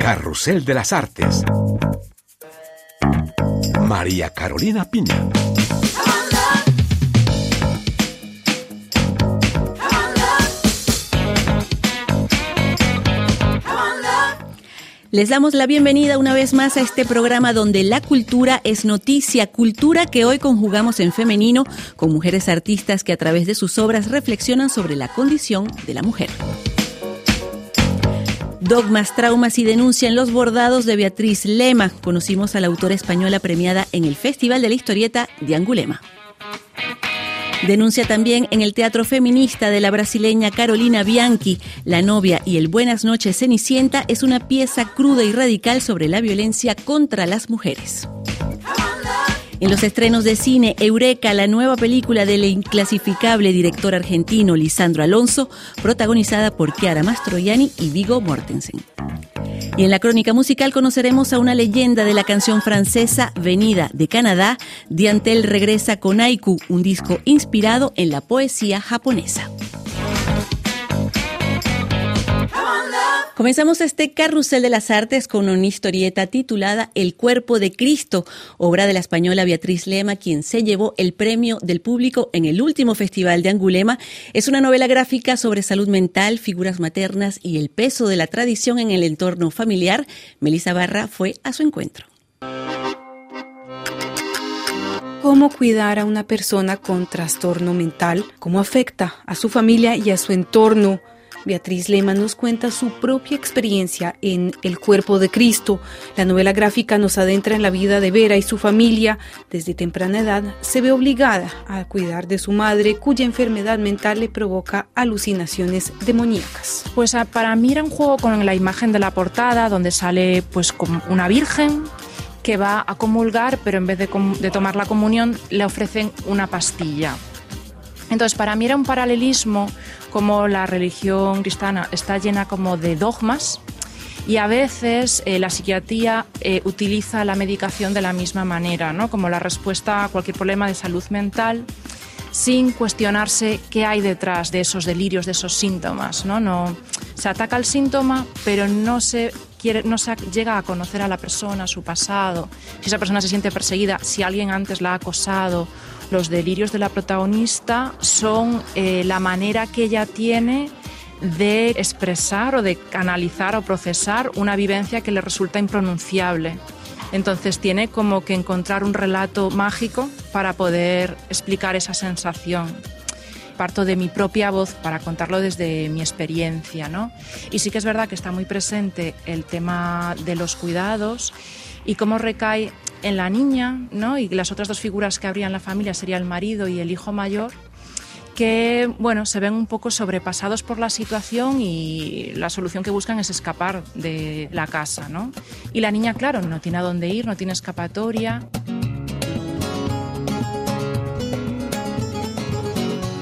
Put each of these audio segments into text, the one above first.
Carrusel de las Artes. María Carolina Piña. Les damos la bienvenida una vez más a este programa donde la cultura es noticia, cultura que hoy conjugamos en femenino con mujeres artistas que a través de sus obras reflexionan sobre la condición de la mujer. Dogmas, traumas y denuncia en los bordados de Beatriz Lema. Conocimos a la autora española premiada en el Festival de la Historieta de Angulema. Denuncia también en el teatro feminista de la brasileña Carolina Bianchi, La novia y el Buenas noches Cenicienta es una pieza cruda y radical sobre la violencia contra las mujeres. En los estrenos de cine, Eureka, la nueva película del inclasificable director argentino Lisandro Alonso, protagonizada por Chiara Mastroianni y Vigo Mortensen. Y en la crónica musical conoceremos a una leyenda de la canción francesa venida de Canadá. Diantel regresa con Aiku, un disco inspirado en la poesía japonesa. Comenzamos este carrusel de las artes con una historieta titulada El cuerpo de Cristo, obra de la española Beatriz Lema, quien se llevó el premio del público en el último festival de Angulema. Es una novela gráfica sobre salud mental, figuras maternas y el peso de la tradición en el entorno familiar. Melissa Barra fue a su encuentro. ¿Cómo cuidar a una persona con trastorno mental? ¿Cómo afecta a su familia y a su entorno? Beatriz Lema nos cuenta su propia experiencia en El cuerpo de Cristo. La novela gráfica nos adentra en la vida de Vera y su familia. Desde temprana edad se ve obligada a cuidar de su madre, cuya enfermedad mental le provoca alucinaciones demoníacas. Pues ah, para mí era un juego con la imagen de la portada, donde sale pues como una virgen que va a comulgar, pero en vez de tomar la comunión le ofrecen una pastilla. Entonces, para mí era un paralelismo como la religión cristiana está llena como de dogmas y a veces eh, la psiquiatría eh, utiliza la medicación de la misma manera, ¿no? como la respuesta a cualquier problema de salud mental sin cuestionarse qué hay detrás de esos delirios, de esos síntomas. ¿no? No, se ataca el síntoma, pero no se, quiere, no se llega a conocer a la persona, su pasado, si esa persona se siente perseguida, si alguien antes la ha acosado los delirios de la protagonista son eh, la manera que ella tiene de expresar o de canalizar o procesar una vivencia que le resulta impronunciable. Entonces tiene como que encontrar un relato mágico para poder explicar esa sensación. Parto de mi propia voz para contarlo desde mi experiencia, ¿no? Y sí que es verdad que está muy presente el tema de los cuidados y cómo recae en la niña, ¿no? Y las otras dos figuras que habría en la familia sería el marido y el hijo mayor, que bueno, se ven un poco sobrepasados por la situación y la solución que buscan es escapar de la casa, ¿no? Y la niña, claro, no tiene a dónde ir, no tiene escapatoria.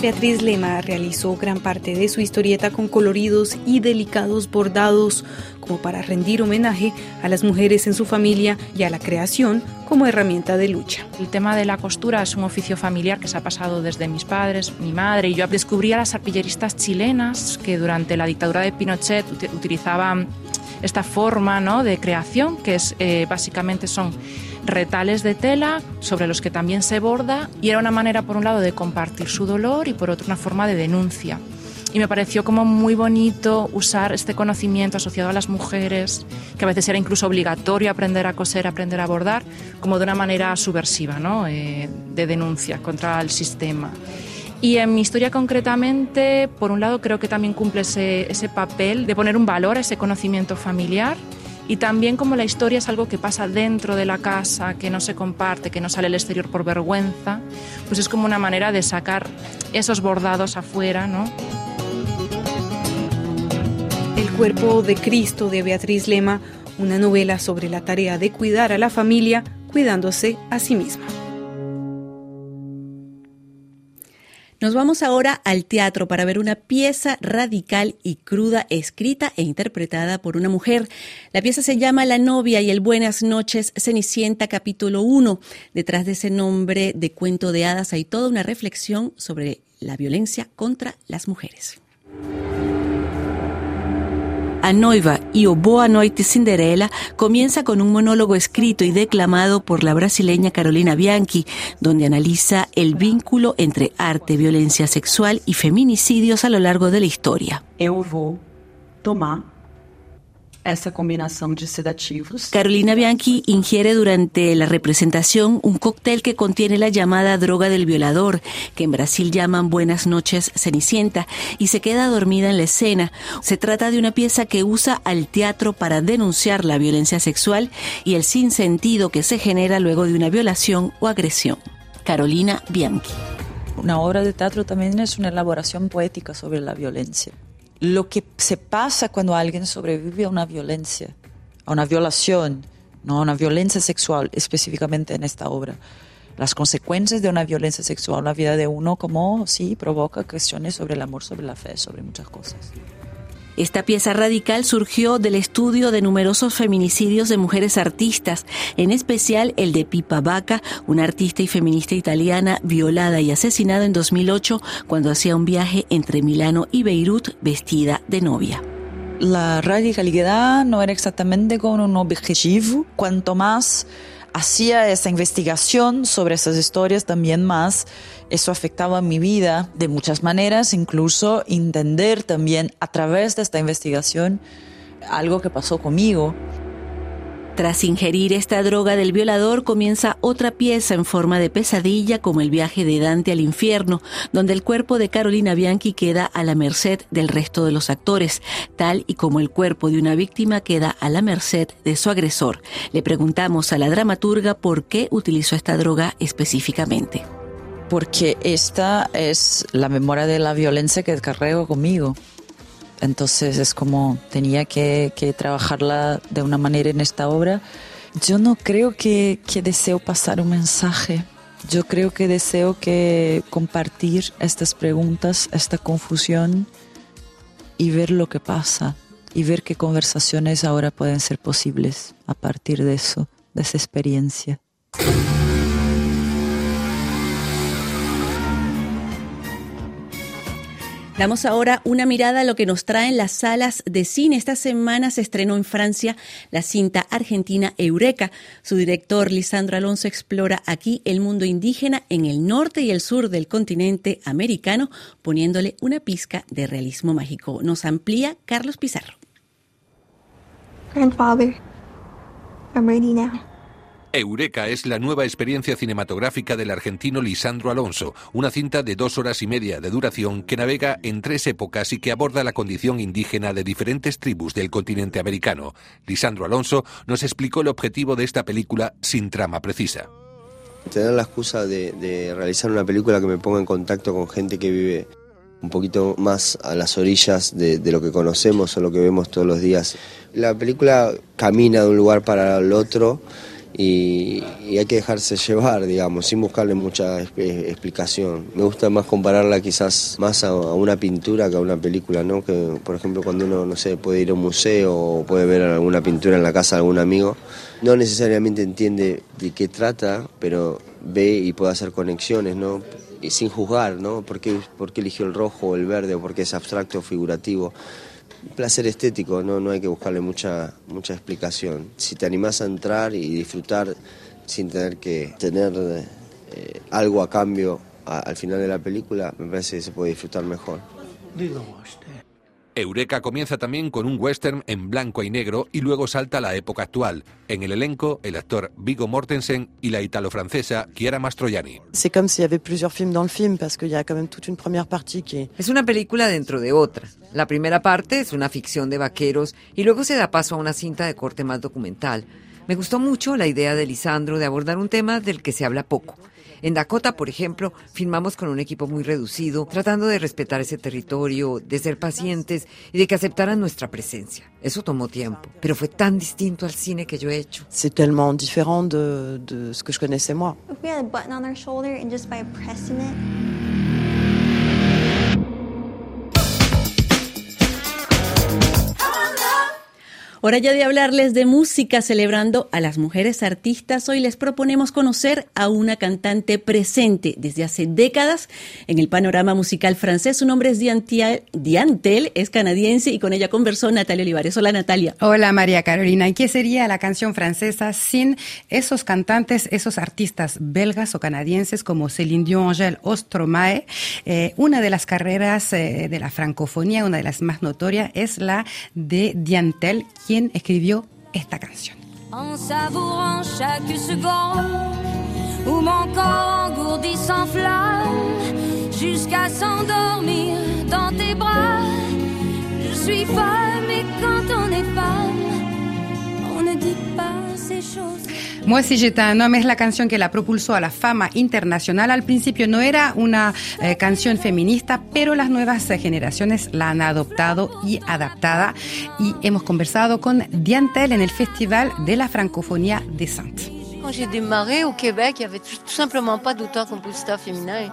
Beatriz Lema realizó gran parte de su historieta con coloridos y delicados bordados como para rendir homenaje a las mujeres en su familia y a la creación como herramienta de lucha. El tema de la costura es un oficio familiar que se ha pasado desde mis padres, mi madre y yo descubrí a las arpilleristas chilenas que durante la dictadura de Pinochet utilizaban esta forma ¿no? de creación que es eh, básicamente son retales de tela sobre los que también se borda y era una manera por un lado de compartir su dolor y por otro una forma de denuncia. Y me pareció como muy bonito usar este conocimiento asociado a las mujeres, que a veces era incluso obligatorio aprender a coser, aprender a bordar, como de una manera subversiva, ¿no? Eh, de denuncia contra el sistema. Y en mi historia concretamente, por un lado, creo que también cumple ese, ese papel de poner un valor a ese conocimiento familiar y también como la historia es algo que pasa dentro de la casa, que no se comparte, que no sale al exterior por vergüenza, pues es como una manera de sacar esos bordados afuera, ¿no? El cuerpo de Cristo de Beatriz Lema, una novela sobre la tarea de cuidar a la familia cuidándose a sí misma. Nos vamos ahora al teatro para ver una pieza radical y cruda escrita e interpretada por una mujer. La pieza se llama La novia y el Buenas noches Cenicienta capítulo 1. Detrás de ese nombre de cuento de hadas hay toda una reflexión sobre la violencia contra las mujeres. A Noiva y O Boa Noite Cinderella comienza con un monólogo escrito y declamado por la brasileña Carolina Bianchi, donde analiza el vínculo entre arte, violencia sexual y feminicidios a lo largo de la historia. Esa combinación de sedativos. Carolina Bianchi ingiere durante la representación un cóctel que contiene la llamada droga del violador, que en Brasil llaman Buenas noches Cenicienta, y se queda dormida en la escena. Se trata de una pieza que usa al teatro para denunciar la violencia sexual y el sinsentido que se genera luego de una violación o agresión. Carolina Bianchi. Una obra de teatro también es una elaboración poética sobre la violencia lo que se pasa cuando alguien sobrevive a una violencia, a una violación, no a una violencia sexual específicamente en esta obra. Las consecuencias de una violencia sexual en la vida de uno, como sí, provoca cuestiones sobre el amor, sobre la fe, sobre muchas cosas. Esta pieza radical surgió del estudio de numerosos feminicidios de mujeres artistas, en especial el de Pipa Vaca, una artista y feminista italiana violada y asesinada en 2008 cuando hacía un viaje entre Milano y Beirut vestida de novia. La radicalidad no era exactamente con un objetivo, cuanto más hacía esa investigación sobre esas historias, también más eso afectaba mi vida de muchas maneras, incluso entender también a través de esta investigación algo que pasó conmigo. Tras ingerir esta droga del violador comienza otra pieza en forma de pesadilla como el viaje de Dante al infierno, donde el cuerpo de Carolina Bianchi queda a la merced del resto de los actores, tal y como el cuerpo de una víctima queda a la merced de su agresor. Le preguntamos a la dramaturga por qué utilizó esta droga específicamente porque esta es la memoria de la violencia que carrego conmigo. Entonces es como tenía que, trabajarla de una manera en esta obra. Yo no creo que, que deseo pasar un mensaje. Yo creo que deseo que compartir estas preguntas, esta confusión y ver lo que pasa y ver qué conversaciones ahora pueden ser posibles a partir de eso, de esa experiencia. Damos ahora una mirada a lo que nos traen las salas de cine. Esta semana se estrenó en Francia la cinta argentina Eureka. Su director, Lisandro Alonso, explora aquí el mundo indígena en el norte y el sur del continente americano, poniéndole una pizca de realismo mágico. Nos amplía Carlos Pizarro. Grandfather. Eureka es la nueva experiencia cinematográfica del argentino Lisandro Alonso, una cinta de dos horas y media de duración que navega en tres épocas y que aborda la condición indígena de diferentes tribus del continente americano. Lisandro Alonso nos explicó el objetivo de esta película sin trama precisa. Tener la excusa de, realizar una película que me ponga en contacto con gente que vive un poquito más a las orillas de, lo que conocemos o lo que vemos todos los días. La película camina de un lugar para el otro y, hay que dejarse llevar, digamos, sin buscarle mucha explicación. Me gusta más compararla quizás más a, una pintura que a una película, ¿no? Que, por ejemplo, cuando uno, no sé, puede ir a un museo o puede ver alguna pintura en la casa de algún amigo, no necesariamente entiende de qué trata, pero ve y puede hacer conexiones, ¿no? Y sin juzgar, ¿no? ¿Por qué, por qué eligió el rojo o el verde o por qué es abstracto o figurativo? Placer estético, no, no hay que buscarle mucha, mucha explicación. Si te animás a entrar y disfrutar sin tener que tener eh, algo a cambio al final de la película, me parece que se puede disfrutar mejor. Eureka comienza también con un western en blanco y negro y luego salta a la época actual. En el elenco, el actor Vigo Mortensen y la italo-francesa Chiara Mastroianni. Es una película dentro de otra. La primera parte es una ficción de vaqueros y luego se da paso a una cinta de corte más documental. Me gustó mucho la idea de Lisandro de abordar un tema del que se habla poco en Dakota, por ejemplo, filmamos con un equipo muy reducido, tratando de respetar ese territorio, de ser pacientes y de que aceptaran nuestra presencia. Eso tomó tiempo, pero fue tan distinto al cine que yo he hecho. C'est tellement différent de, de ce que je connaissais moi. If we had a button on our shoulder and just by pressing it, Hora ya de hablarles de música celebrando a las mujeres artistas. Hoy les proponemos conocer a una cantante presente desde hace décadas en el panorama musical francés. Su nombre es Diantel, es canadiense y con ella conversó Natalia Olivares. Hola Natalia. Hola María Carolina. ¿Y qué sería la canción francesa sin esos cantantes, esos artistas belgas o canadienses como Céline Dion, Angèle o Stromae? Eh, una de las carreras eh, de la francofonía, una de las más notorias, es la de Diantel, quien escribió esta canción. En savourant chaque seconde où mon corps engourdi s'enflamme jusqu'à s'endormir dans tes bras. Je suis femme et quand on est femme, on ne dit pas ces choses. Moi si es la canción que la propulsó a la fama internacional. Al principio no era una eh, canción feminista, pero las nuevas eh, generaciones la han adoptado y adaptada. Y hemos conversado con Diantel en el Festival de la Francofonía de Sainte.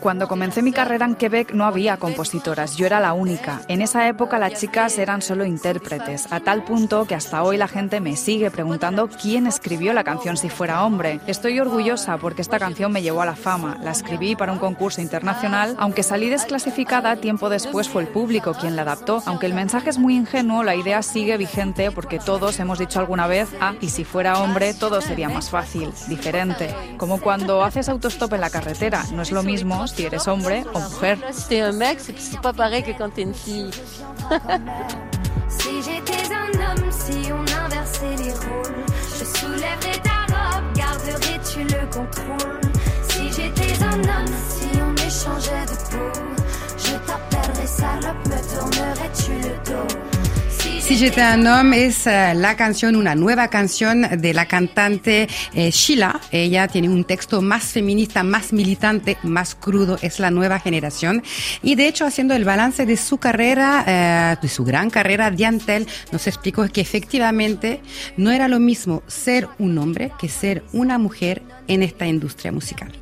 Cuando comencé mi carrera en Quebec no había compositoras, yo era la única. En esa época las chicas eran solo intérpretes, a tal punto que hasta hoy la gente me sigue preguntando quién escribió la canción si fuera hombre. Estoy orgullosa porque esta canción me llevó a la fama. La escribí para un concurso internacional, aunque salí desclasificada, tiempo después fue el público quien la adaptó. Aunque el mensaje es muy ingenuo, la idea sigue vigente porque todos hemos dicho alguna vez, ah, y si fuera hombre todo sería más fácil diferente. Como cuando haces autostop en la carretera, no es lo mismo si eres hombre o mujer. Si t'es un mec, c'est c'est pas pareil que quand t'es une fille. Si j'étais un homme, si on inversait les rôles, je soulèverais ta robe, garderais-tu le contrôle Si j'étais un homme, si on échangeait de peau, je t'appellerais salope, me tournerais-tu le dos Si j'étais un homme es eh, la canción, una nueva canción de la cantante eh, Sheila. Ella tiene un texto más feminista, más militante, más crudo. Es la nueva generación. Y de hecho, haciendo el balance de su carrera, eh, de su gran carrera, Diantel nos explicó que efectivamente no era lo mismo ser un hombre que ser una mujer en esta industria musical.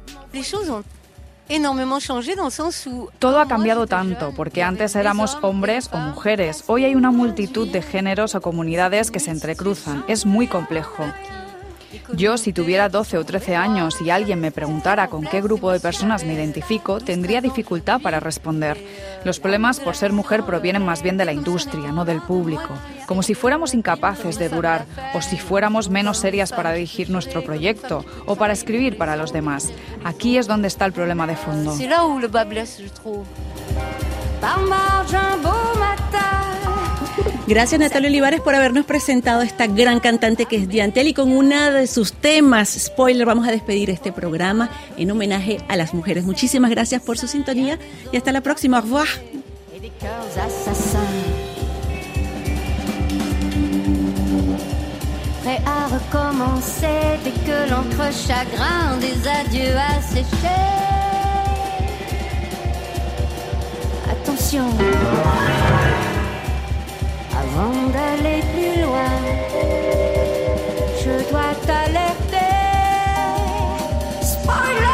Todo ha cambiado tanto, porque antes éramos hombres o mujeres. Hoy hay una multitud de géneros o comunidades que se entrecruzan. Es muy complejo. Yo, si tuviera 12 o 13 años y alguien me preguntara con qué grupo de personas me identifico, tendría dificultad para responder. Los problemas por ser mujer provienen más bien de la industria, no del público. Como si fuéramos incapaces de durar, o si fuéramos menos serias para dirigir nuestro proyecto, o para escribir para los demás. Aquí es donde está el problema de fondo. Gracias Natalia Olivares por habernos presentado a esta gran cantante que es Diantel y con una de sus temas, spoiler, vamos a despedir este programa en homenaje a las mujeres. Muchísimas gracias por su sintonía y hasta la próxima. Au revoir. Avant d'aller plus loin, je dois t'alerter. Spoiler,